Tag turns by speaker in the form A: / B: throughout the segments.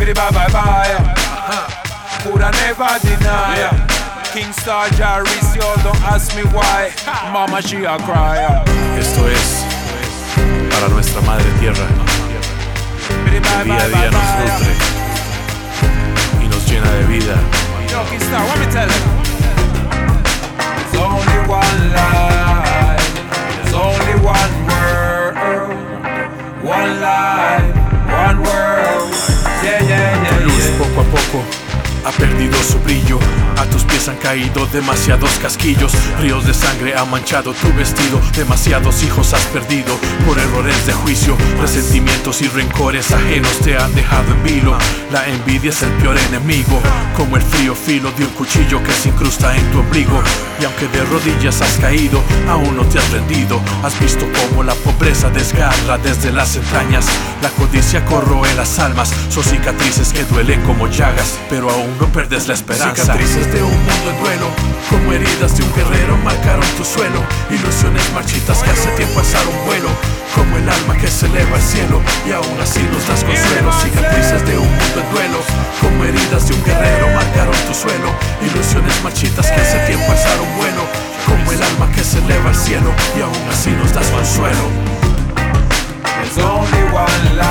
A: Biddy bye bye bye. Could I never deny? King Star Jarvis, yo, don't ask me why. Mama, she a cry.
B: Esto es para nuestra madre tierra, que día a día nos nutre y nos llena de vida.
A: Yo, King Star, what me tell you?
B: poco. Perdido su brillo. A tus pies han caído demasiados casquillos. Ríos de sangre han manchado tu vestido. Demasiados hijos has perdido por errores de juicio. Resentimientos y rencores ajenos te han dejado en vilo. La envidia es el peor enemigo. Como el frío filo de un cuchillo que se incrusta en tu ombligo. Y aunque de rodillas has caído, aún no te has rendido. Has visto cómo la pobreza desgarra desde las entrañas. La codicia corroe las almas. Son cicatrices que duelen como llagas, pero aún no perdes la esperanza. Cicatrices de un mundo en duelo, como heridas de un guerrero marcaron tu suelo. Ilusiones marchitas que hace tiempo alzaron vuelo, como el alma que se eleva al cielo y aún así nos das consuelo. Cicatrices de un mundo en duelo, como heridas de un guerrero marcaron tu suelo. Ilusiones marchitas que hace tiempo alzaron vuelo, como el alma que se eleva al cielo y aún así nos das consuelo.
A: There's only one life.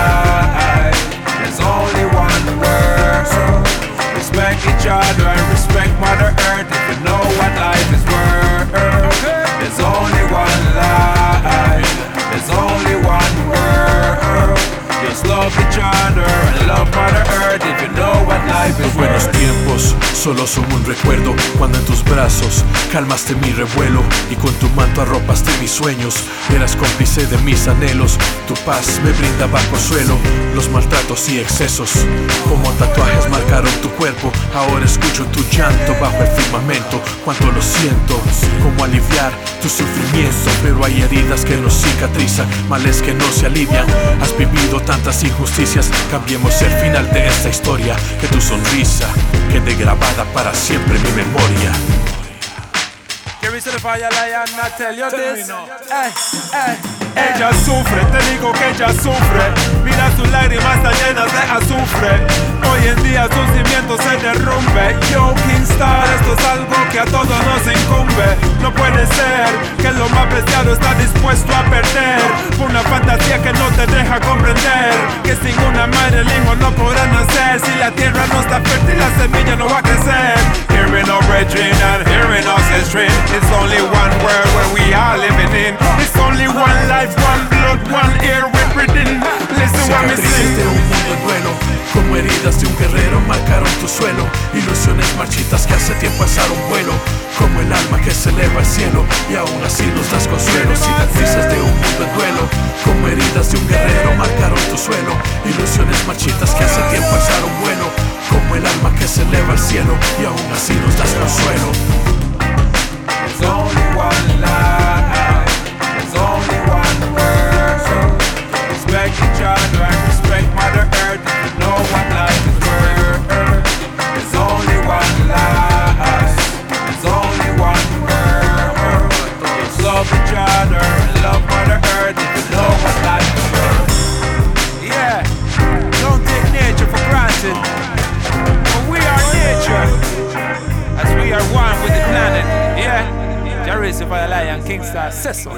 B: Solo son un recuerdo cuando en tus brazos calmaste mi revuelo y con tu manto arropaste mis sueños. Eras cómplice de mis anhelos, tu paz me brindaba consuelo. Los maltratos y excesos, como tatuajes marcaron tu cuerpo. Ahora escucho tu llanto bajo el firmamento. Cuánto lo siento, como aliviar tu sufrimiento. Pero hay heridas que no cicatrizan, males que no se alivian. Has vivido tantas injusticias, cambiemos el final de esta historia. Que tu sonrisa quede grabada para siempre en mi memoria.
A: To the fire, lion, I tell you this.
C: no.
A: Ella sufre, te digo que ella sufre. Mira sus lágrimas están llenas de azufre. Hoy en día sus cimientos se derrumbe. Yo, King Star, esto es algo que a todos nos incumbe. No puede ser que lo más preciado está dispuesto a perder. Por una fantasía que no te deja comprender. Que sin una madre el hijo no podrá nacer. Si la tierra no está fértil, la semilla no va a crecer. Hearing no and hearing stream. It's only one world where we are living in. It's only one life, one blood, one air we're breathing. Listen what me
B: Cicatrices de un mundo en duelo, como heridas de un guerrero marcaron tu suelo. Ilusiones marchitas que hace tiempo alzaron vuelo, como el alma que se eleva al cielo y aún así nos das consuelo. Cicatrices de un mundo en duelo, como heridas de un guerrero marcaron tu
A: respect Mother Earth. Worth. There's only one life. Only one. Just love each other love Mother Earth. Yeah, don't take nature for granted. We are nature. As we are one with the planet, yeah. Lion, Kingstar, Cecil.